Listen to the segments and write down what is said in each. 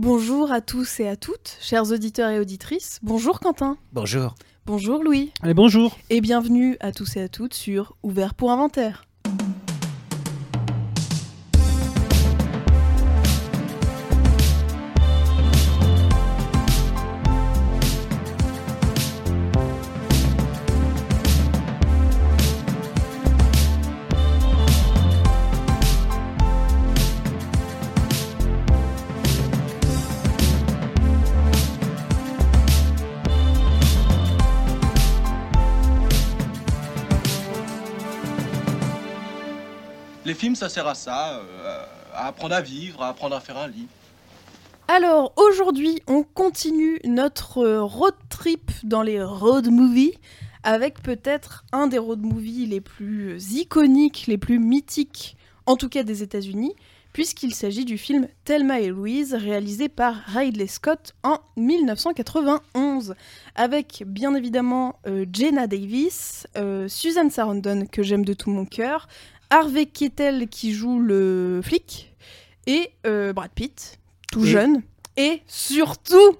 Bonjour à tous et à toutes, chers auditeurs et auditrices. Bonjour Quentin. Bonjour. Bonjour Louis. Allez, bonjour. Et bienvenue à tous et à toutes sur Ouvert pour Inventaire. Ça sert à ça, euh, à apprendre à vivre, à apprendre à faire un lit. Alors aujourd'hui, on continue notre road trip dans les road movies avec peut-être un des road movies les plus iconiques, les plus mythiques, en tout cas des États-Unis, puisqu'il s'agit du film Thelma et Louise réalisé par Ridley Scott en 1991, avec bien évidemment euh, Jenna Davis, euh, Susan Sarandon que j'aime de tout mon cœur, Harvey Keitel qui joue le flic et euh, Brad Pitt, tout Et- jeune, et surtout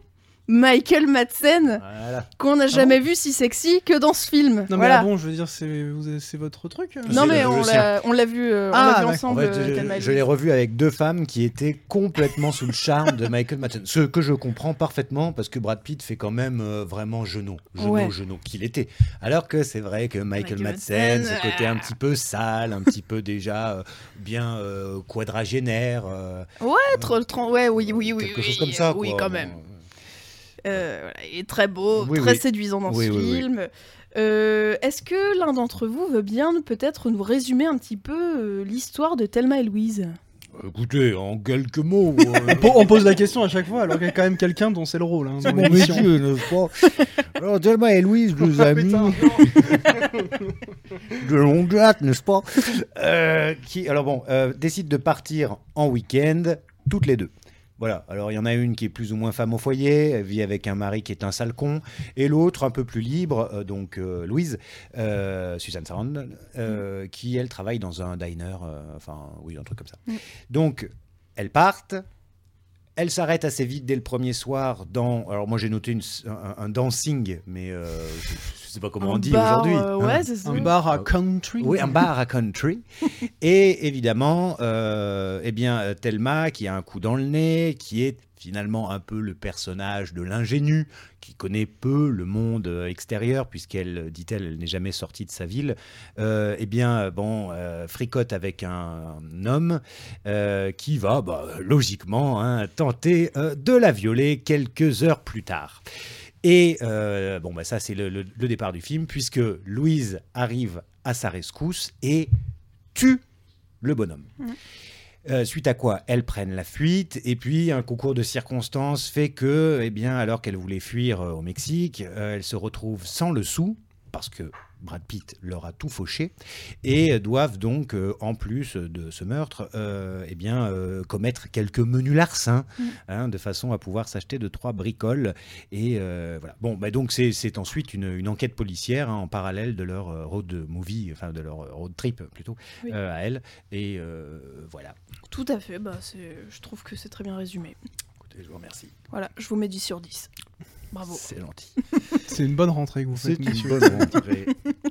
Michael Madsen Voilà. qu'on n'a jamais vu si sexy que dans ce film. Non, mais voilà. ah bon, je veux dire, c'est votre truc euh Non mais on l'a vu, euh, Ah, vu. En ensemble. fait, euh, je, l'ai revu avec deux femmes qui étaient complètement sous le charme de Michael Madsen. Ce que je comprends parfaitement parce que Brad Pitt fait quand même euh, vraiment genou, genou, Ouais. genou qu'il était. Alors que c'est vrai que Michael, Michael Madsen, Madsen, ce côté un petit peu sale, un petit peu déjà euh, bien euh, quadragénaire. euh, Ouais, trop- trop- ouais, oui, oui, oui. quelque oui, chose comme ça. Oui, quoi. quand Bon, même. Euh, voilà, il est très beau, Oui, très oui. séduisant dans Oui, ce oui, oui. film. Euh, Est-ce que l'un d'entre vous veut bien peut-être nous résumer un petit peu euh, l'histoire de Thelma et Louise? Écoutez, en quelques mots. euh, Bon, On pose la question à chaque fois, alors qu'il y a quand même quelqu'un dont c'est le rôle. hein, dans mon l'émission. métier, n'est-ce pas? Alors, Thelma et Louise, deux amis Putain, de longue date, n'est-ce pas? Euh, qui, Alors bon, euh, décident de partir en week-end, toutes les deux. Voilà, alors il y en a une qui est plus ou moins femme au foyer, elle vit avec un mari qui est un sale con, et l'autre un peu plus libre, euh, donc euh, Louise, euh, Suzanne Sarandon, euh, qui elle travaille dans un diner, enfin oui, un truc comme ça. Mm. Donc, elles partent, elles s'arrêtent assez vite dès le premier soir dans. Alors, moi j'ai noté une- un, un dancing, mais je ne sais pas comment Un on dit aujourd'hui. euh, hein. ouais, c'est ça. Un bar à country. Oui, un bar à country. Et évidemment, euh, eh bien, euh, Thelma, qui a un coup dans le nez, qui est finalement un peu le personnage de l'ingénu, qui connaît peu le monde euh, extérieur, puisqu'elle, euh, dit-elle, elle n'est jamais sortie de sa ville, euh, eh bien, euh, bon, euh, fricote avec un, un homme euh, qui va, bah, logiquement, hein, tenter euh, de la violer quelques heures plus tard. Et euh, bon, bah, ça, c'est le, le- le départ du film, puisque Louise arrive à sa rescousse et tue le bonhomme. Euh, suite à quoi elles prennent la fuite et puis un concours de circonstances fait que, eh bien, alors qu'elles voulaient fuir euh, au Mexique, euh, elles se retrouvent sans le sou parce que Brad Pitt leur a tout fauché et doivent donc, euh, en plus de ce meurtre, euh, eh bien, euh, commettre quelques menus larcins Mhm. hein, de façon à pouvoir s'acheter de trois bricoles et voilà. Bon, bah donc c'est ensuite une, une enquête policière hein, en parallèle de leur road movie, enfin de leur road trip plutôt Oui. à elle. Et voilà. Tout à fait, bah, je trouve que c'est très bien résumé. Écoutez, je vous remercie. Voilà, je vous mets 10 sur 10. Bravo. C'est gentil. C'est une bonne rentrée que vous C'est faites, une monsieur. bonne rentrée.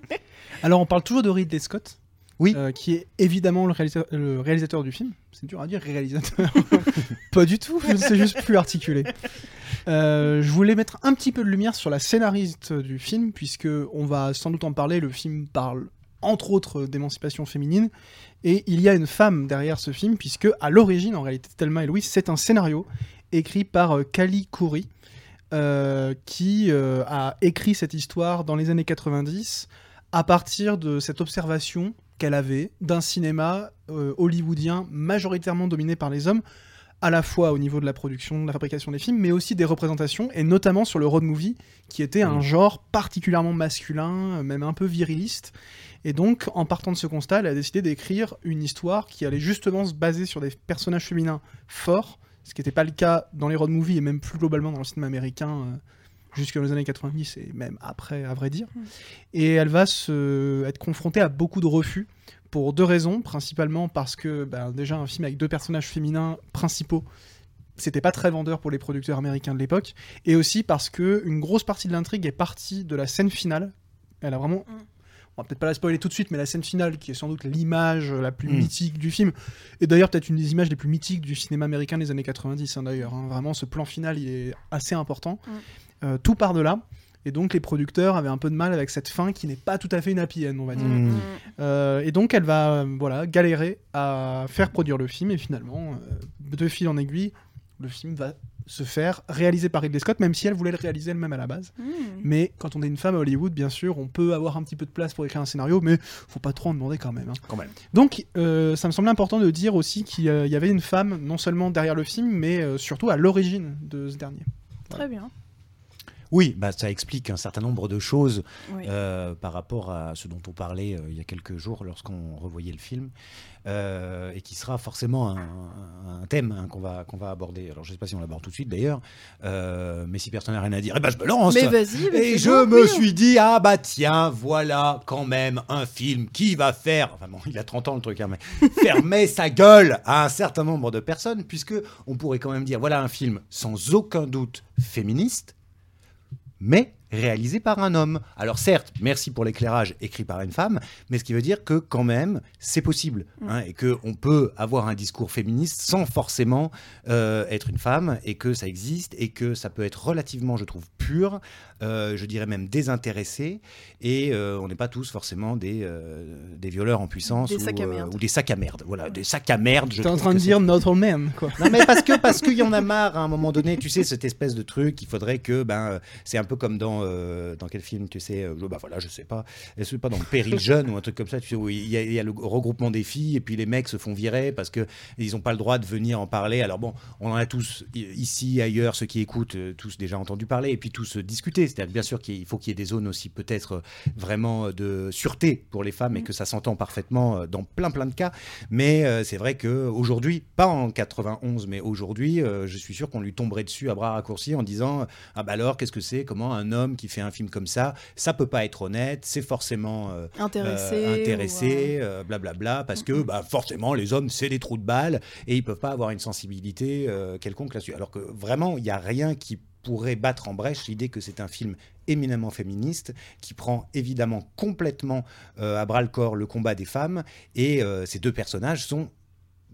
Alors, on parle toujours de Ridley Scott. Oui. euh, qui est évidemment le réalisateur, le réalisateur du film. C'est dur à dire, réalisateur. Pas du tout, c'est juste plus articulé. Euh, je voulais mettre un petit peu de lumière sur la scénariste du film, puisque on va sans doute en parler. Le film parle entre autres d'émancipation féminine, et il y a une femme derrière ce film, puisque à l'origine, en réalité, Thelma et Louise, c'est un scénario écrit par euh, Kali Khoury, euh, qui euh, a écrit cette histoire dans les années 90 à partir de cette observation qu'elle avait d'un cinéma euh, hollywoodien majoritairement dominé par les hommes, à la fois au niveau de la production, de la fabrication des films, mais aussi des représentations, et notamment sur le road movie, qui était un Mhm. genre particulièrement masculin, même un peu viriliste. Et donc, en partant de ce constat, elle a décidé d'écrire une histoire qui allait justement se baser sur des personnages féminins forts, ce qui n'était pas le cas dans les road movies et même plus globalement dans le cinéma américain euh, jusque dans les années 90 et même après, à vrai dire. Et elle va se, être confrontée à beaucoup de refus pour deux raisons, principalement parce que ben, déjà un film avec deux personnages féminins principaux, c'était pas très vendeur pour les producteurs américains de l'époque, et aussi parce que une grosse partie de l'intrigue est partie de la scène finale. Elle a vraiment, Mm. On va peut-être pas la spoiler tout de suite, mais la scène finale qui est sans doute l'image la plus Mm. mythique du film, et d'ailleurs peut-être une des images les plus mythiques du cinéma américain des années 90 hein, d'ailleurs. hein. Vraiment, ce plan final il est assez important. Mm. Euh, tout part de là. Et donc les producteurs avaient un peu de mal avec cette fin qui n'est pas tout à fait une happy end, on va dire. Mm. Euh, et donc elle va euh, voilà galérer à faire produire le film et finalement euh, de fil en aiguille le film va se faire réaliser par Ridley Scott même si elle voulait le réaliser elle-même à la base Mm. mais quand on est une femme à Hollywood bien sûr on peut avoir un petit peu de place pour écrire un scénario mais faut pas trop en demander quand même hein. Quand même. donc euh, ça me semble important de dire aussi qu'il y avait une femme non seulement derrière le film mais euh, surtout à l'origine de ce dernier Très bien. Oui, bah, ça explique un certain nombre de choses Oui. euh, par rapport à ce dont on parlait euh, il y a quelques jours lorsqu'on revoyait le film, euh, et qui sera forcément un, un thème hein, qu'on va, qu'on va aborder. Alors je ne sais pas si on l'aborde tout de suite d'ailleurs, mais si personne n'a rien à dire, eh ben, je me lance Mais vas-y. mais et je bon, me oui. suis dit, ah bah tiens, voilà quand même un film qui va faire, enfin bon, il a 30 ans le truc, hein, mais fermer sa gueule à un certain nombre de personnes, puisque on pourrait quand même dire, voilà un film sans aucun doute féministe, mais réalisé par un homme. Alors certes, merci pour l'éclairage écrit par une femme, mais ce qui veut dire que quand même, c'est possible, Mm. hein, et qu'on peut avoir un discours féministe sans forcément euh, être une femme, et que ça existe, et que ça peut être relativement, je trouve, pur, euh, je dirais même désintéressé, et euh, on n'est pas tous forcément des, euh, des violeurs en puissance Des ou, euh, des sacs à merde. Voilà, des sacs à merde. je t'es en train de que dire not all men quoi non mais parce que parce qu'il y en a marre à un moment donné, tu sais cette espèce de truc, il faudrait que ben c'est un peu comme dans euh, dans quel film tu sais, euh, bah voilà je sais pas, est-ce pas dans le Péril jeune ou un truc comme ça, tu sais où il y, a, il y a le regroupement des filles et puis les mecs se font virer parce que ils ont pas le droit de venir en parler. Alors bon, on en a tous ici ailleurs ceux qui écoutent euh, tous déjà entendu parler et puis tous discuter. C'est-à-dire bien sûr qu'il faut qu'il y ait des zones aussi peut-être vraiment de sûreté pour les femmes et que ça s'entend parfaitement dans plein plein de cas. Mais c'est vrai que aujourd'hui, pas en 91, mais aujourd'hui, je suis sûr qu'on lui tomberait dessus à bras raccourcis en disant ah bah alors qu'est-ce que c'est? Comment un homme qui fait un film comme ça, ça peut pas être honnête, c'est forcément euh, Intéressé. euh, intéressé, euh, blablabla, parce que bah, forcément les hommes c'est des trous de balles et ils peuvent pas avoir une sensibilité quelconque là-dessus. Alors que vraiment il n'y a rien qui pourrait battre en brèche l'idée que c'est un film éminemment féministe qui prend évidemment complètement euh, à bras le corps le combat des femmes et euh, ces deux personnages sont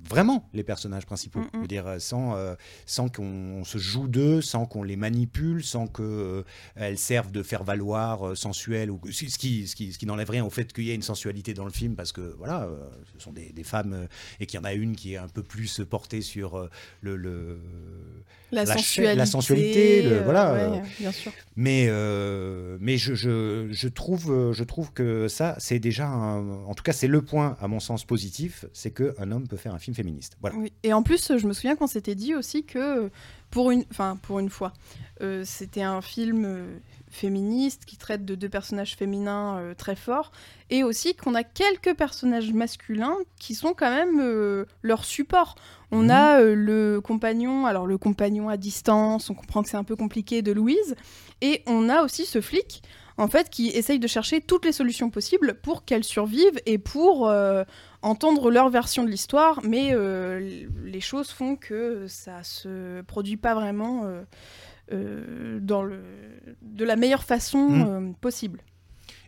vraiment les personnages principaux. Mm, mm. Je veux dire, euh, sans, euh, sans qu'on se joue d'eux, sans qu'on les manipule, sans qu'elles servent de faire valoir euh, sensuel, ou, ce qui, ce qui, ce qui n'enlève rien au fait qu'il y ait une sensualité dans le film, parce que voilà, euh, ce sont des, des femmes, euh, et qu'il y en a une qui est un peu plus portée sur euh, le, le- La, sensualité. la sensualité, le- euh, voilà, ouais, bien sûr. mais, euh, mais je, je, je, trouve, euh, je trouve que ça, c'est déjà, un- en tout cas, c'est le point, à mon sens, positif, c'est qu'un homme peut faire un film féministe. Voilà. Oui. Et en plus, je me souviens qu'on s'était dit aussi que, pour une, enfin, pour une fois, euh, c'était un film féministe qui traite de deux personnages féminins euh, très forts, et aussi qu'on a quelques personnages masculins qui sont quand même leur support. On Mhm. a euh, le compagnon, alors le compagnon à distance, on comprend que c'est un peu compliqué de Louise, et on a aussi ce flic, en fait, qui essaye de chercher toutes les solutions possibles pour qu'elle survive et pour euh, entendre leur version de l'histoire, mais euh, les choses font que ça se produit pas vraiment dans le, de la meilleure façon euh, possible.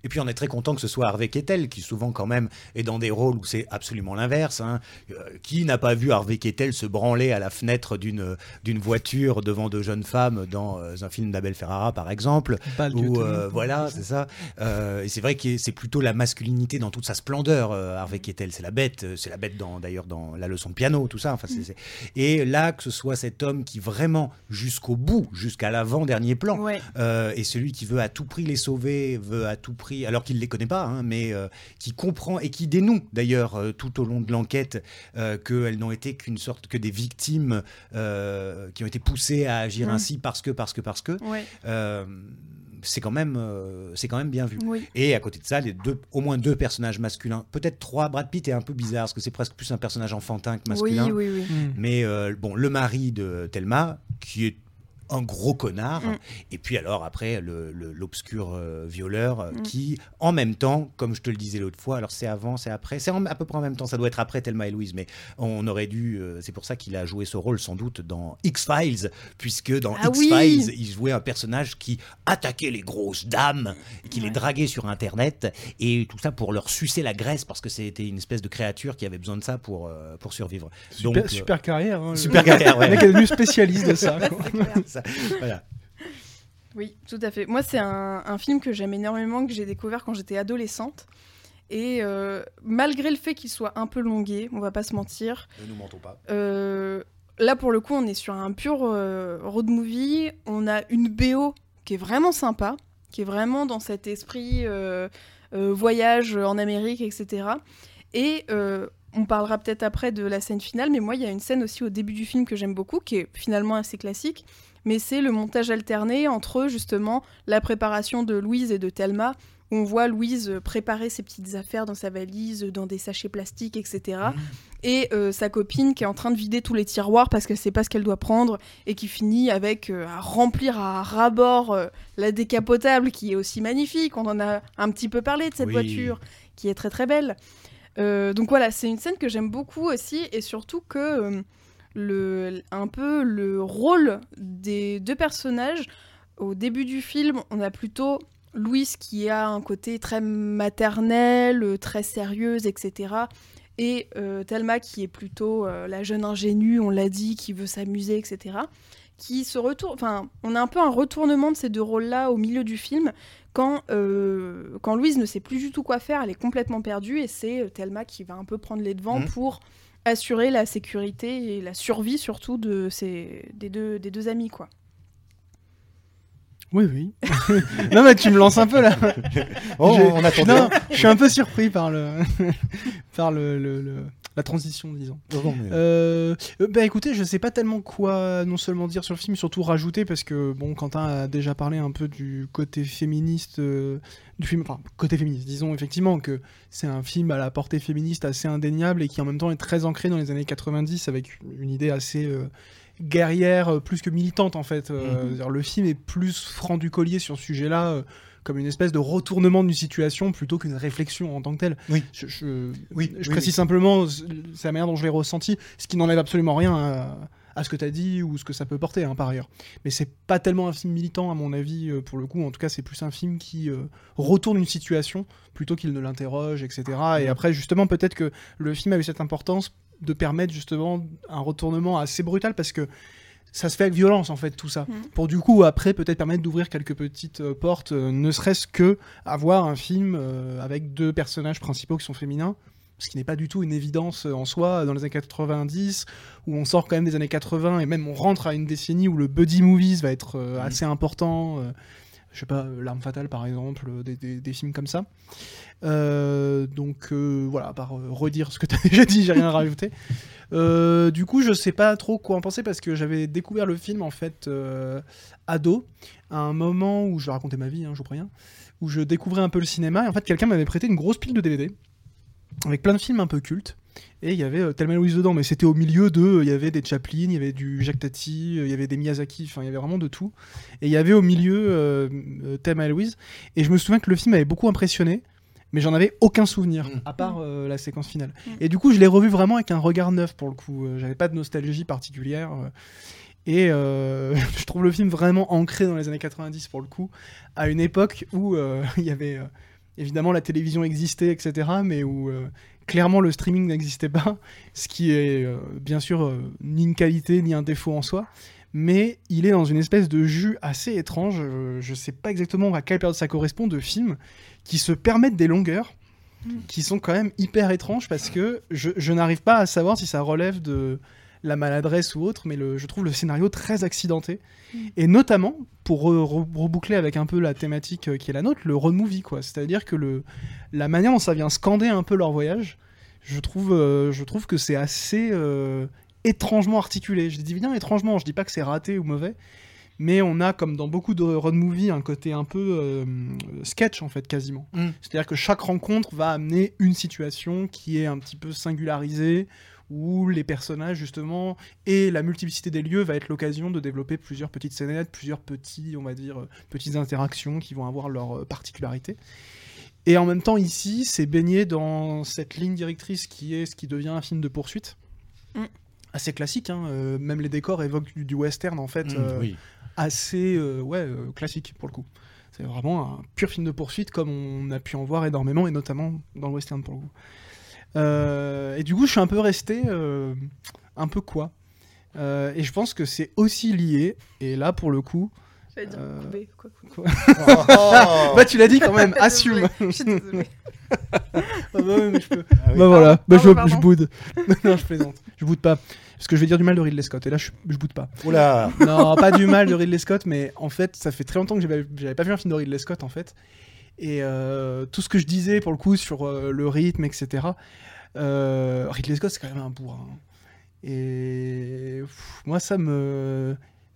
Et puis on est très content que ce soit Harvey Keitel qui souvent quand même est dans des rôles où c'est absolument l'inverse. hein. Euh, qui n'a pas vu Harvey Keitel se branler à la fenêtre d'une d'une voiture devant deux jeunes femmes dans euh, un film d'Abel Ferrara par exemple de Ou tenue. euh, voilà, c'est ça. Euh, et c'est vrai que c'est plutôt la masculinité dans toute sa splendeur. euh, Harvey Keitel, c'est la bête. euh, C'est la bête d'ailleurs dans la leçon de piano, tout ça. Enfin, c'est- Et là, que ce soit cet homme qui vraiment jusqu'au bout, jusqu'à l'avant dernier plan, Ouais. euh, et celui qui veut à tout prix les sauver, veut à tout prix, alors qu'il ne les connaît pas, hein, mais euh, qui comprend et qui dénoue d'ailleurs euh, tout au long de l'enquête euh, qu'elles n'ont été qu'une sorte que des victimes euh, qui ont été poussées à agir Mm. ainsi parce que, parce que, parce que. Ouais. Euh, c'est quand même, euh, c'est quand même bien vu. Oui. Et à côté de ça, les deux, au moins deux personnages masculins, peut-être trois. Brad Pitt est un peu bizarre parce que c'est presque plus un personnage enfantin que masculin. Oui, oui, oui. Mm. Mais euh, bon, le mari de Thelma, qui est un gros connard, Mm. et puis alors après le- le- l'obscur euh, violeur euh, Mm. qui, en même temps, comme je te le disais l'autre fois, alors c'est avant, c'est après, c'est à peu près en même temps, ça doit être après Thelma et Louise, mais on aurait dû, euh, c'est pour ça qu'il a joué ce rôle sans doute dans X-Files, puisque dans Ah oui X-Files, il jouait un personnage qui attaquait les grosses dames, qui les draguait sur Internet, et tout ça pour leur sucer la graisse, parce que c'était une espèce de créature qui avait besoin de ça pour, euh, pour survivre. Super, Donc, euh, super carrière. hein, super carrière, ouais. Le mec est devenu spécialiste de ça. quoi. Ça, voilà. Oui, tout à fait. Moi, c'est un, un film que j'aime énormément, que j'ai découvert quand j'étais adolescente. Et euh, malgré le fait qu'il soit un peu longué, on va pas se mentir, Ne nous mentons pas. euh, là pour le coup, on est sur un pur euh, road movie. On a une BO qui est vraiment sympa, qui est vraiment dans cet esprit euh, euh, voyage en Amérique, etc. Et euh, on parlera peut-être après de la scène finale, mais moi, il y a une scène aussi au début du film que j'aime beaucoup, qui est finalement assez classique, mais c'est le montage alterné entre justement la préparation de Louise et de Thelma, où on voit Louise préparer ses petites affaires dans sa valise, dans des sachets plastiques, etc. Et euh, sa copine qui est en train de vider tous les tiroirs parce qu'elle sait pas ce qu'elle doit prendre et qui finit avec euh, à remplir à ras-bord euh, la décapotable qui est aussi magnifique. On en a un petit peu parlé de cette Oui. voiture qui est très très belle. Euh, donc voilà, c'est une scène que j'aime beaucoup aussi et surtout que euh, le, un peu le rôle des deux personnages au début du film, on a plutôt Louise qui a un côté très maternel, euh, très sérieuse, etc. Et Thelma qui est plutôt la jeune ingénue, on l'a dit, qui veut s'amuser, etc. Qui se retourne, on a un peu un retournement de ces deux rôles-là au milieu du film quand, euh, quand Louise ne sait plus du tout quoi faire, elle est complètement perdue et c'est euh, Thelma qui va un peu prendre les devants Mhm. pour assurer la sécurité et la survie surtout de ces, des, deux, des deux amis, quoi. Oui, oui. non, mais tu me lances un peu là. Oh, on attendait. Non, je suis un peu surpris par le, par le, le- le- la transition, disons. Mais- Euh, euh, bah écoutez, je sais pas tellement quoi non seulement dire sur le film, surtout rajouter parce que bon, Quentin a déjà parlé un peu du côté féministe euh, du film, enfin côté féministe, disons effectivement que c'est un film à la portée féministe assez indéniable et qui en même temps est très ancré dans les années 90 avec une idée assez euh, guerrière, plus que militante en fait. C'est-à-dire, Le film est plus franc du collier sur ce sujet-là. Comme une espèce de retournement d'une situation plutôt qu'une réflexion en tant que telle. Oui. Je, je- Oui, je oui, précise oui. simplement, c'est la manière dont je l'ai ressenti, ce qui n'enlève absolument rien à, à ce que tu as dit ou ce que ça peut porter hein, par ailleurs. Mais c'est pas tellement un film militant à mon avis euh, pour le coup, en tout cas c'est plus un film qui euh, retourne une situation plutôt qu'il ne l'interroge, etc. Et après justement peut-être que le film a eu cette importance de permettre justement un retournement assez brutal parce que ça se fait avec violence en fait tout ça. Mhm. Pour du coup après peut-être permettre d'ouvrir quelques petites euh, portes, euh, ne serait-ce que avoir un film euh, avec deux personnages principaux qui sont féminins, ce qui n'est pas du tout une évidence euh, en soi dans les années 90 où on sort quand même des années 80 et même on rentre à une décennie où le buddy movies va être euh, Mhm. assez important. Je sais pas, euh, L'arme fatale par exemple, euh, des, films comme ça. Euh, donc voilà, à part redire ce que tu as déjà dit, j'ai rien à rajouter. Du coup, je sais pas trop quoi en penser parce que j'avais découvert le film en fait ado, à un moment où je raconter ma vie, hein, je vous préviens, où je découvrais un peu le cinéma et en fait quelqu'un m'avait prêté une grosse pile de DVD avec plein de films un peu cultes. Et il y avait euh, Thelma et Louise dedans, mais c'était au milieu de. euh, Il y avait des Chaplin, il y avait du Jacques Tati, euh, il y avait des Miyazaki, enfin il y avait vraiment de tout. Et il y avait au milieu euh, euh, Thelma et Louise. Et je me souviens que le film m'avait beaucoup impressionné, mais j'en avais aucun souvenir, Mm. à part euh, la séquence finale. Mm. Et du coup, je l'ai revu vraiment avec un regard neuf pour le coup. J'avais pas de nostalgie particulière. euh. Et euh, je trouve le film vraiment ancré dans les années 90 pour le coup, à une époque où euh, il y avait. euh, évidemment, la télévision existait, etc., mais où euh, clairement le streaming n'existait pas, ce qui est euh, bien sûr euh, ni une qualité ni un défaut en soi, mais il est dans une espèce de jus assez étrange, euh, je sais pas exactement à quelle période ça correspond, de films qui se permettent des longueurs Mm. qui sont quand même hyper étranges parce que je, je n'arrive pas à savoir si ça relève de la maladresse ou autre, mais le- je trouve le scénario très accidenté. Mm. Et notamment, pour re- re- reboucler avec un peu la thématique euh, qui est la nôtre, le road movie, quoi. C'est-à-dire que le, la manière dont ça vient scander un peu leur voyage, je trouve, euh, je trouve que c'est assez euh, étrangement articulé. Je dis bien étrangement, je dis pas que c'est raté ou mauvais, mais on a, comme dans beaucoup de road movies, un côté un peu euh, sketch, en fait, quasiment. Mm. C'est-à-dire que chaque rencontre va amener une situation qui est un petit peu singularisée, où les personnages justement et la multiplicité des lieux va être l'occasion de développer plusieurs petites scénettes, plusieurs petits, on va dire, euh, petites interactions qui vont avoir leur euh, particularité. Et en même temps, ici, c'est baigné dans cette ligne directrice qui est ce qui devient un film de poursuite. Mm. Assez classique, hein, euh, même les décors évoquent du, du western en fait, Mm, euh, oui. assez euh, ouais, euh, classique pour le coup. C'est vraiment un pur film de poursuite comme on a pu en voir énormément et notamment dans le western pour le coup. Euh, et du coup, je suis un peu resté euh, un peu quoi. Euh, et je pense que c'est aussi lié, et là pour le coup, dire Euh, quoi, bah tu l'as dit quand même, assume. Je suis désolée. Ah bah oui, mais je peux. Ah oui. Bah voilà, bah je, boude. non, je plaisante. Je boude pas. Parce que je vais dire du mal de Ridley Scott, et là je, je boude pas. Oula. Non, pas du mal de Ridley Scott, mais en fait, ça fait très longtemps que j'avais j'avais pas vu un film de Ridley Scott en fait. Et euh, tout ce que je disais pour le coup sur euh, le rythme, etc. euh, Ridley Scott, c'est quand même un bourrin. Et pff, moi, ça me.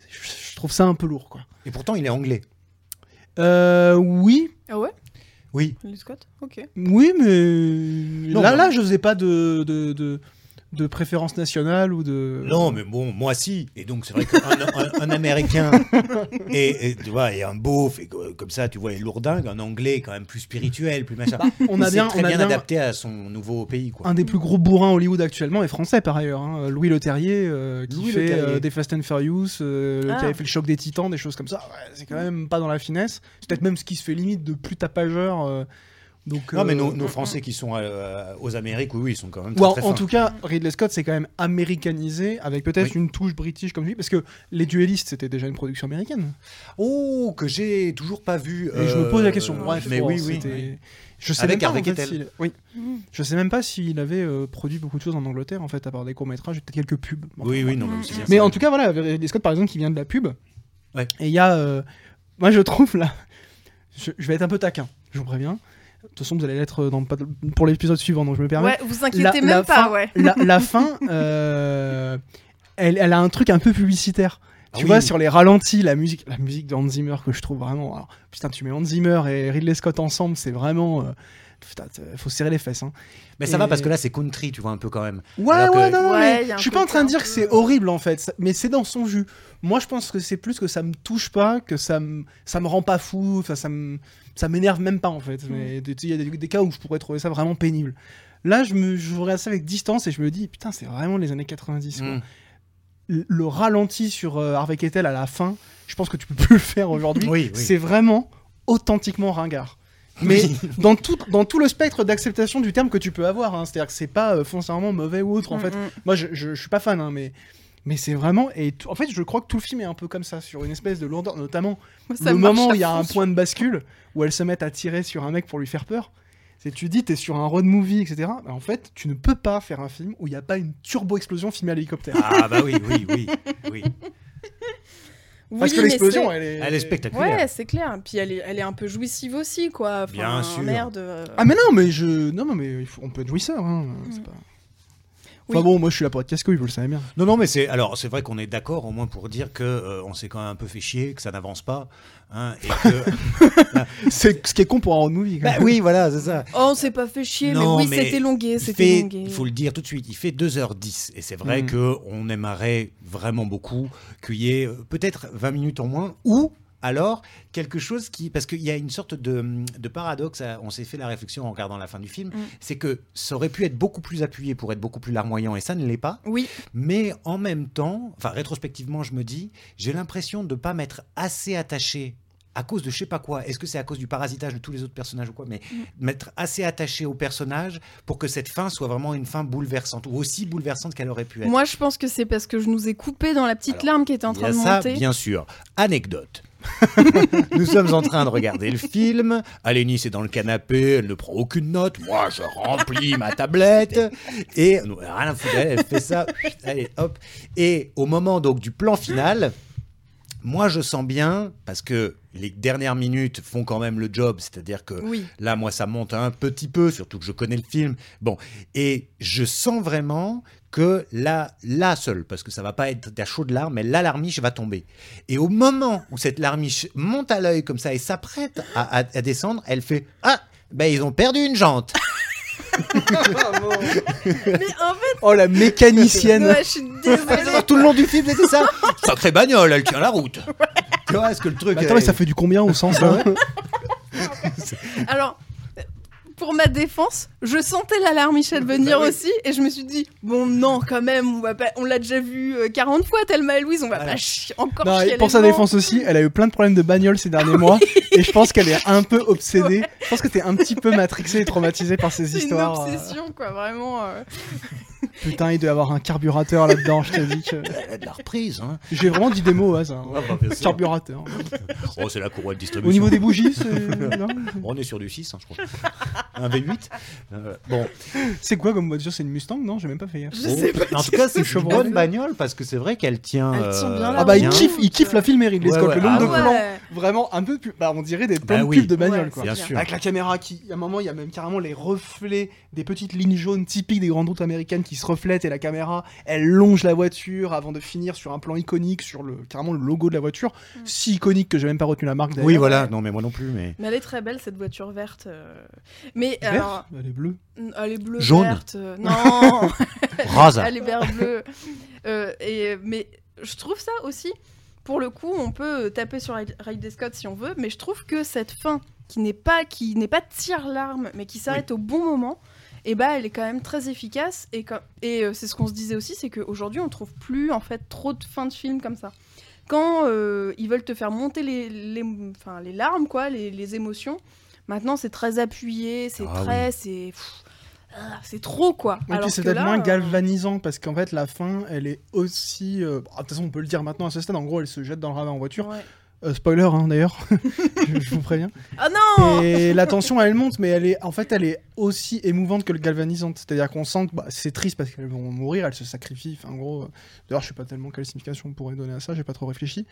Je trouve ça un peu lourd, quoi. Et pourtant, il est anglais. Euh, oui, Ah ouais? Oui. Ridley Scott? Ok. oui, mais. Non, là, mais- là, je faisais pas de, de, de, de préférence nationale ou de. Non, mais bon, moi si. Et donc, c'est vrai qu'un un, un Américain et, et, tu vois, et un beauf, et co- comme ça, tu vois, et lourdingue, un Anglais quand même plus spirituel, plus machin. on a bien, très on a bien, bien adapté à son nouveau pays, quoi. un des plus gros bourrins Hollywood actuellement est français par ailleurs. hein. Louis Leterrier euh, qui Louis fait Leterrier. euh, des Fast and Furious, euh, Ah. qui avait fait le choc des titans, des choses comme ça. Ouais, c'est quand même pas dans la finesse. C'est peut-être même ce qui se fait limite de plus tapageur. Euh, donc, Non, mais euh, nos, nos Français qui sont euh, aux Amériques, oui, oui, ils sont quand même ou très, en, très en fins. tout cas, Ridley Scott c'est quand même américanisé avec peut-être Oui. une touche british comme lui, parce que Les Duellistes c'était déjà une production américaine. Oh, que j'ai toujours pas vu. Et je me pose la euh, question. Bref, mais oui, oui. Je sais Avec même pas, en fait, s'il- Oui. Mm. Je sais même pas s'il avait euh, produit beaucoup de choses en Angleterre en fait, à part des courts métrages et peut-être quelques pubs. Enfin, Oui, oui, non, mais bien Mais en tout cas, voilà, Ridley Scott, par exemple, qui vient de la pub. Ouais. Et il y a. euh, moi, je trouve là. Je, je vais être un peu taquin, je vous préviens. De toute façon, vous allez l'être dans, pour l'épisode suivant, donc je me permets. Ouais, vous inquiétez La- même la pas, fin- ouais. La, la fin, euh, elle, elle a un truc un peu publicitaire. Ah Tu oui. vois, sur les ralentis, la musique, la musique de Hans Zimmer que je trouve vraiment. alors, putain, tu mets Hans Zimmer et Ridley Scott ensemble, c'est vraiment. euh, putain, faut serrer les fesses. Hein. Mais ça Et- va parce que là, c'est country, tu vois, un peu quand même. Ouais, Alors ouais, que- non, non, Ouais, mais je suis pas en train de dire que c'est horrible en fait, ça- mais c'est dans son jus. Moi, je pense que c'est plus que ça me touche pas, que ça me, ça me rend pas fou, enfin, ça me, ça m'énerve même pas en fait. Mm. Mais il y a des, des cas où je pourrais trouver ça vraiment pénible. Là, je me, je regarde ça avec distance et je me dis, putain, c'est vraiment les années 90. quoi. Mm. Le, le ralenti sur euh, Harvey Keitel à la fin, je pense que tu peux plus le faire aujourd'hui. Oui, oui. C'est vraiment authentiquement ringard. Mais dans, tout, dans tout le spectre d'acceptation du terme que tu peux avoir, hein. c'est-à-dire que c'est pas euh, foncièrement mauvais ou autre en fait. Mm, mm. Moi, je, je, je suis pas fan, hein, mais, mais c'est vraiment. Et en fait, je crois que tout le film est un peu comme ça, sur une espèce de lourdeur, notamment ça le moment où il y a un point de bascule, où elles se mettent à tirer sur un mec pour lui faire peur. C'est tu dis, t'es sur un road movie, etc. Bah, en fait, tu ne peux pas faire un film où il n'y a pas une turbo-explosion filmée à l'hélicoptère. Ah, bah oui, oui, oui. oui. Parce que l'explosion, c'est- elle est. Elle est spectaculaire. Ouais, c'est clair. Puis elle est, elle est un peu jouissive aussi, quoi. Enfin, Bien sûr. Merde. euh, Ah, mais non, mais je. Non, non, mais il faut- on peut être jouisseur. Hein. c'est Mm. pas- Enfin bon, moi je suis là pour être casse-couille, vous le savez bien. Non, non, mais c'est alors c'est vrai qu'on est d'accord au moins pour dire que euh, on s'est quand même un peu fait chier, que ça n'avance pas, hein, et que C'est ce qui est con pour un road movie. quand bah même. oui, voilà, c'est ça. Oh, on s'est pas fait chier, Non, mais oui, mais c'était longué, Il c'était longué. il faut le dire tout de suite, il fait 2h10 et c'est vrai Mm. que on aimerait vraiment beaucoup qu'il y ait euh, peut-être 20 minutes en moins ou alors quelque chose qui parce qu'il y a une sorte de, de paradoxe à- on s'est fait la réflexion en regardant la fin du film Mm. c'est que ça aurait pu être beaucoup plus appuyé pour être beaucoup plus larmoyant et ça ne l'est pas Oui, mais en même temps enfin rétrospectivement je me dis j'ai l'impression de pas m'être assez attaché à cause de je sais pas quoi, est-ce que c'est à cause du parasitage de tous les autres personnages ou quoi, mais m'être assez attaché au personnage pour que cette fin soit vraiment une fin bouleversante, ou aussi bouleversante qu'elle aurait pu être. moi je pense que c'est parce que je nous ai coupé dans la petite Alors, larme qui était en train de ça, monter. bien sûr. Anecdote. Nous sommes en train de regarder le film. Alénis est dans le canapé, elle ne prend aucune note. Moi, je remplis ma tablette. Et rien à foutre, elle, elle fait ça. Allez, hop. Et au moment donc du plan final, moi, je sens bien, parce que les dernières minutes font quand même le job, c'est-à-dire que Oui, Là, moi, ça monte un petit peu, surtout que je connais le film. Bon, et je sens vraiment que là, là seul, parce que ça va pas être à chaud de larmes, mais là, l'armiche va tomber. Et au moment où cette larmiche monte à l'œil comme ça et s'apprête à, à- à descendre, elle fait Ah, ben ils ont perdu une jante. Mais en fait, Oh la mécanicienne ouais, je suis désolée. Tout le long du film, c'était ça. Sacrée bagnole, elle tient la route. Tu vois, est-ce que le truc. Attends, mais ça fait du combien au sens là Alors, pour ma défense, je sentais l'alarme Michel venir aussi, et je me suis dit, bon, non, quand même, on, va pas- on l'a déjà vu euh, 40 fois, Thelma et Louise, on va Voilà. pas chi- encore Non, chier pour sa défense aussi, elle a eu plein de problèmes de bagnole ces derniers mois et je pense qu'elle est un peu obsédée. Je pense que t'es un petit peu matrixée et traumatisée par ces C'est une histoires. euh, obsession, quoi, vraiment. euh. Putain, il doit y avoir un carburateur là-dedans, je te dis que. Elle a de la reprise. Hein. J'ai vraiment dit des mots au hasard. Ah, bah. Carburateur. Oh, c'est la courroie de distribution. Au niveau des bougies, c'est. non On est sur du 6, hein, je crois. Un V8. Euh, bon. C'est quoi comme voiture? C'est une Mustang? Non, j'ai même pas fait gaffe. Je sais pas. En tout cas, c'est une Chevrolet. bonne bagnole parce que c'est vrai qu'elle tient. Elle tient bien la Ah bah, il kiffe, il kiffe la filmerie, les Ouais, Scott. ouais. Le nombre Ah de ouais. plans, vraiment un peu plus. Bah, on dirait des plans Bah de oui. de bagnole, Ouais, quoi. Bien sûr. Avec la caméra qui, à un moment, il y a même carrément les reflets des petites lignes jaunes typiques des grandes routes américaines qui se reflètent et la caméra, elle longe la voiture avant de finir sur un plan iconique sur le carrément le logo de la voiture, Mm. si iconique que j'ai même pas retenu la marque. d'ailleurs. Oui, voilà. Non, mais moi non plus. Mais Mais elle est très belle, cette voiture verte. euh. Mais Vert alors, Elle est bleue. elle est bleue, Jaune. verte. euh, Non rase. Elle est vert bleu. Euh, et, mais je trouve ça aussi, pour le coup, on peut taper sur Rid- Ridley Scott si on veut, mais je trouve que cette fin qui n'est pas qui n'est pas tire-larme, mais qui s'arrête au bon moment, et bah elle est quand même très efficace. Et, quand- et euh, c'est ce qu'on se disait aussi, c'est qu'aujourd'hui on trouve plus en fait trop de fins de film comme ça. Quand euh, ils veulent te faire monter les, les, enfin, les larmes, quoi, les, les émotions, maintenant c'est très appuyé, c'est Ah très, c'est ah, c'est trop quoi. Et Alors puis c'est peut-être là, moins galvanisant parce qu'en fait la fin elle est aussi. euh, bah, De toute façon on peut le dire maintenant à ce stade, en gros elle se jette dans le ravin en voiture. ouais. Euh, spoiler hein, d'ailleurs, je, vous préviens. Ah non Et la tension elle monte mais elle est en fait elle est aussi émouvante que le galvanisante. C'est-à-dire qu'on sent que bah, c'est triste parce qu'elles vont mourir, elles se sacrifient. Enfin en gros, euh, d'ailleurs je sais pas tellement quelle signification on pourrait donner à ça, j'ai pas trop réfléchi.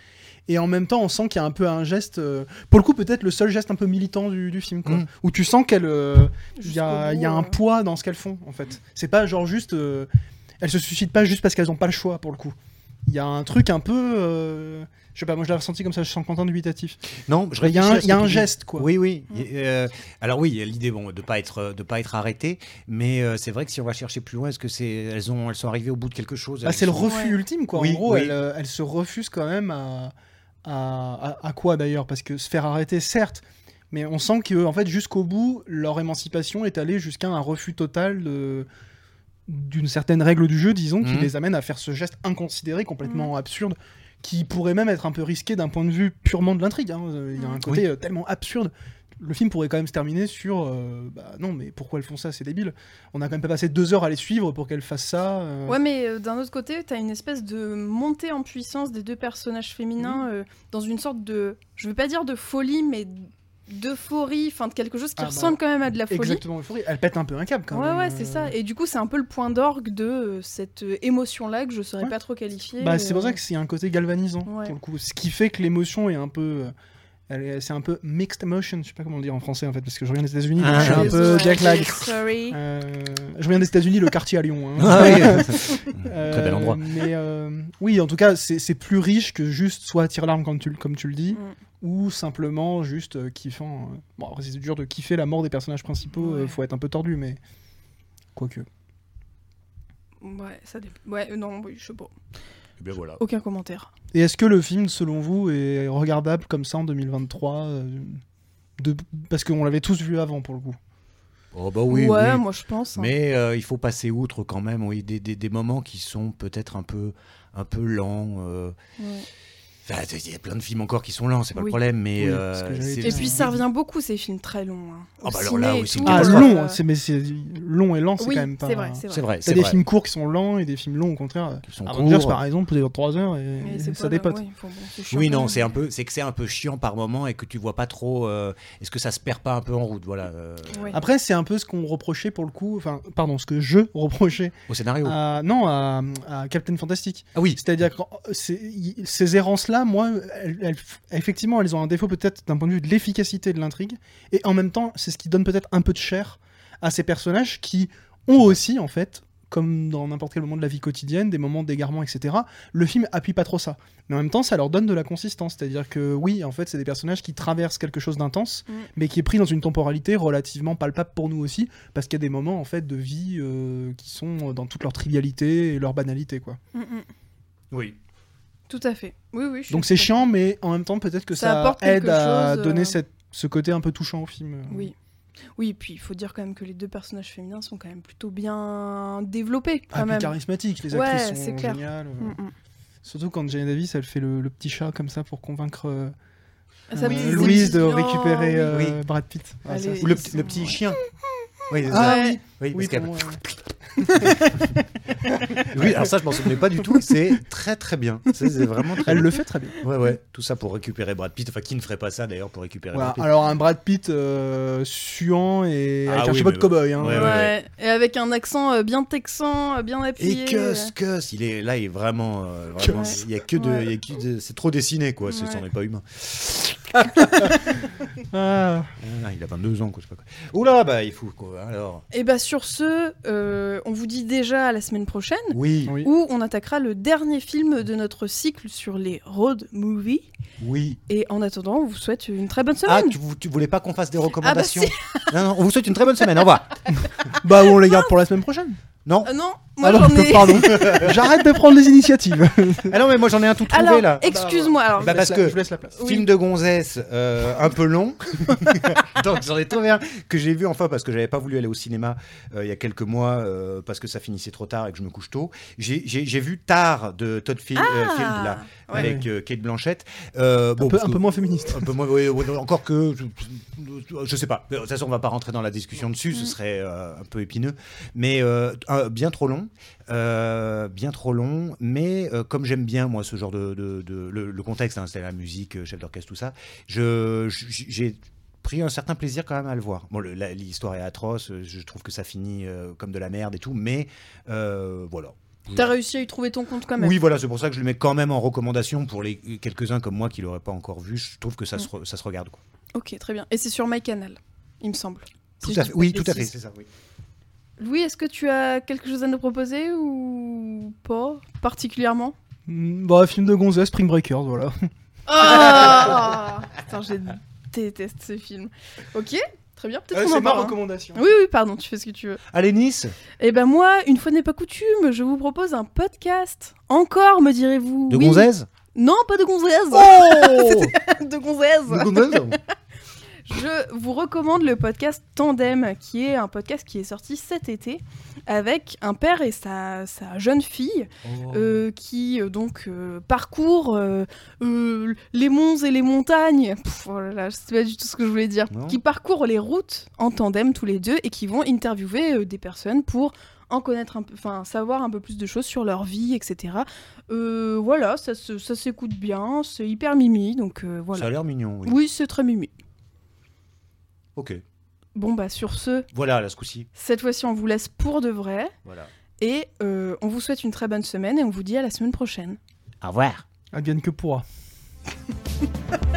Et en même temps on sent qu'il y a un peu un geste, euh, pour le coup peut-être le seul geste un peu militant du, du film quoi. Mm. Où tu sens qu'elle... euh, il y a, Jusqu'au il y a un euh. poids dans ce qu'elles font en fait. C'est pas genre juste. euh, elles se suicident pas juste parce qu'elles ont pas le choix pour le coup. Il y a un truc un peu. euh, je sais pas, moi je l'ai ressenti comme ça, je sens content dubitatif. Non, je Il y a un, y a geste quoi. Oui, oui. Mm. Et, euh, alors oui, il y a l'idée bon, de pas être de pas être arrêté, mais euh, c'est vrai que si on va chercher plus loin, est-ce que c'est elles ont elles sont arrivées au bout de quelque chose Bah, elles c'est le refus Ouais. ultime quoi. Oui, en gros, oui. euh, elle se refuse quand même à. À, à- à quoi d'ailleurs? Parce que se faire arrêter, certes, mais on sent que en fait jusqu'au bout, leur émancipation est allée jusqu'à un refus total de d'une certaine règle du jeu, disons, qui Mhm. les amène à faire ce geste inconsidéré, complètement absurde, qui pourrait même être un peu risqué d'un point de vue purement de l'intrigue. hein. Euh, Il y a un Mhm. côté euh, tellement absurde. Le film pourrait quand même se terminer sur euh, bah non mais pourquoi elles font ça c'est débile on a quand même pas passé deux heures à les suivre pour qu'elles fassent ça euh. Ouais, mais euh, d'un autre côté, t'as une espèce de montée en puissance des deux personnages féminins euh, dans une sorte de, je veux pas dire de folie, mais d'euphorie, enfin de quelque chose qui Ah bah, ressemble quand même à de la folie. Exactement, Euphorie. Elle pète un peu un câble quand Ouais, même. ouais, c'est euh. ça. Et du coup, c'est un peu le point d'orgue de euh, cette euh, émotion-là que je saurais Ouais. pas trop qualifier. Bah, c'est pour euh, ça que c'est un côté galvanisant Ouais. pour le coup. Ce qui fait que l'émotion est un peu. Euh, C'est un peu mixed emotion, je sais pas comment le dire en français en fait, parce que je reviens des États-Unis, donc Ah, je suis un peu jet lag. Sorry. Euh, je reviens des États-Unis, le quartier à Lyon. hein. Ah oui. Euh, Très bel endroit. Mais euh, oui, en tout cas, c'est plus riche que juste soit tire l'arme comme tu, comme tu le dis, Mm. ou simplement juste euh, kiffant. euh, Bon, après, c'est dur de kiffer la mort des personnages principaux, euh, Ouais. faut être un peu tordu, mais. Quoique. Ouais, ça dépend. Ouais, euh, non, oui, je sais pas. Bien voilà. Aucun commentaire. Et est-ce que le film, selon vous, est regardable comme ça en 2023 euh, de... Parce qu'on l'avait tous vu avant, pour le coup? Oh bah oui. ouais, oui. moi je pense. hein. Mais euh, il faut passer outre quand même, oui, des, des, des moments qui sont peut-être un peu, un peu lents. euh. Ouais. Enfin, il y a plein de films encore qui sont lents, c'est pas Oui. le problème, mais Oui, euh. Et puis ça revient beaucoup ces films très longs. hein. Ah bah alors là, oui, c'est Ah, euh, long, c'est mais c'est long et lent, c'est Oui, quand même pas. c'est vrai, c'est C'est vrai. T'as c'est des vrai. films courts qui sont lents et des films longs au contraire. Qui sont Avengers courts. par exemple, peut durer 3 heures et, et ça dépote. Oui, non, c'est un peu, c'est que c'est un peu chiant par moment et que tu vois pas trop. euh, Est-ce que ça se perd pas un peu en route, voilà, euh. Après, c'est un peu ce qu'on reprochait pour le coup, enfin, pardon, ce que je reprochais au scénario non, à, Captain Fantastic. Ah oui, C'est-à-dire que c'est- y- ces moi, elles- elles- effectivement, elles ont un défaut peut-être d'un point de vue de l'efficacité de l'intrigue, et en même temps, c'est ce qui donne peut-être un peu de chair à ces personnages qui ont aussi, en fait, comme dans n'importe quel moment de la vie quotidienne, des moments d'égarement, etc. Le film appuie pas trop ça. Mais en même temps, ça leur donne de la consistance. C'est-à-dire que oui, en fait, c'est des personnages qui traversent quelque chose d'intense, Mm. mais qui est pris dans une temporalité relativement palpable pour nous aussi, parce qu'il y a des moments en fait de vie euh, qui sont dans toute leur trivialité et leur banalité, quoi. Mm, mm. Oui. Tout à fait. Oui, oui. je Donc c'est chiant, mais en même temps, peut-être que Ça ça, apporte aide à chose, donner euh, cette- ce côté un peu touchant au film. Oui. Oui, puis il faut dire quand même que les deux personnages féminins sont quand même plutôt bien développés, Ah, quand puis même. charismatique, les Ouais, actrices c'est sont clair. géniales. euh. Mm, mm. Surtout quand Jenny Davis, elle fait le, le petit chat comme ça pour convaincre euh, euh, dit- Louise de Oh, récupérer oui. euh, Oui. Brad Pitt. Ah, ça, Ou le, le petit chien. Oui, c'est Ah ça. oui, Oui, parce moi, oui, alors ça, je m'en souvenais pas du tout. C'est très très bien. C'est c'est vraiment très elle bien. le fait très bien. Ouais, ouais. Tout ça pour récupérer Brad Pitt. Enfin, qui ne ferait pas ça d'ailleurs pour récupérer Voilà. Brad Pitt Alors un Brad Pitt euh, suant et Ah avec un oui, chapeau de mais- cow-boy. hein. Ouais, Ouais, ouais. Et avec un accent euh, bien texan, euh, bien appuyé. Et que, que, il est là, il est vraiment, euh, vraiment Ouais. il y a que de, Ouais. il y a que de- c'est trop dessiné quoi. Ce Ouais. c'en est pas humain. Ah. Ah, il a 22 ans quoi, je sais pas quoi. Oula, bah il faut quoi. Alors. Et bah sur ce, euh, on vous dit déjà à la semaine prochaine, Oui, Oui. où on attaquera le dernier film de notre cycle sur les road movies. oui. Et en attendant, on vous souhaite une très bonne Ah, semaine. tu, vou- tu voulais pas qu'on fasse des recommandations Ah, Non, non, on vous souhaite une très bonne semaine. Au revoir. Bah on les garde pour la semaine prochaine. Non. Ah non, moi Ah ai. pardon. J'arrête de prendre les initiatives. Ah non, mais moi j'en ai un tout trouvé Alors, là. excuse-moi. Alors, Bah, parce Je laisse que- la- je laisse la place. Oui. Film de gonzesse euh, un peu long. Donc j'en ai trouvé un que j'ai vu enfin parce que j'avais pas voulu aller au cinéma euh, il y a quelques mois euh, parce que ça finissait trop tard et que je me couche tôt. J'ai- J'ai j'ai vu Tard de Todd Field, euh, Ah, Field, là, ouais. avec euh, Kate Blanchett. Euh, bon, un, peu, parce un que- peu moins féministe. un peu moins, oui, encore que, je, je sais pas. De toute façon, on va pas rentrer dans la discussion dessus, ce serait euh, un peu épineux. Mais euh, un- bien trop long, euh, bien trop long. Mais euh, comme j'aime bien moi ce genre de, de- de- le, le contexte, hein, c'est la musique, euh, chef d'orchestre, tout ça. Je j'ai pris un certain plaisir quand même à le voir. Bon, l'histoire est atroce, je trouve que ça finit comme de la merde et tout, mais voilà. T'as réussi à y trouver ton compte quand même. Oui, voilà, c'est pour ça que je le mets quand même en recommandation pour les quelques-uns comme moi qui l'auraient pas encore vu. Je trouve que ça, se, re- ça se regarde. Quoi. Ok, très bien. Et c'est sur MyCanal, il me semble. Tout à fait. Oui, tout à fait, bêtises. c'est ça. Oui. Louis, est-ce que tu as quelque chose à nous proposer ou pas particulièrement? Mm, Bah film de gonzesse, Spring Breakers, voilà. Ah Putain, je déteste ce film. Ok, très bien. Peut-être qu'on en parle. hein. recommandation. Oui, oui, pardon, tu fais ce que tu veux. Allez, Nice Eh ben moi, une fois n'est pas coutume, je vous propose un podcast. Encore, me direz-vous De Oui. Gonzaise Non, pas de gonzaise. Oh de gonzaise. De Gonzaise Je vous recommande le podcast Tandem, qui est un podcast qui est sorti cet été avec un père et sa, sa jeune fille Oh. euh, qui euh, donc euh, parcourent euh, les monts et les montagnes. Pff, oh là là, je sais pas du tout ce que je voulais dire. Non. Qui parcourent les routes en tandem tous les deux et qui vont interviewer des personnes pour en connaître un peu, enfin savoir un peu plus de choses sur leur vie, etc. Euh, voilà, ça, se- ça s'écoute bien, c'est hyper mimi, donc euh, Ça a voilà. l'air mignon, oui. Oui, c'est très mimi. Ok. Bon bah sur ce, Voilà, là, ce coup-ci. cette fois-ci on vous laisse pour de vrai Voilà. et euh, on vous souhaite une très bonne semaine et on vous dit à la semaine prochaine. Au revoir. Advienne que pourra.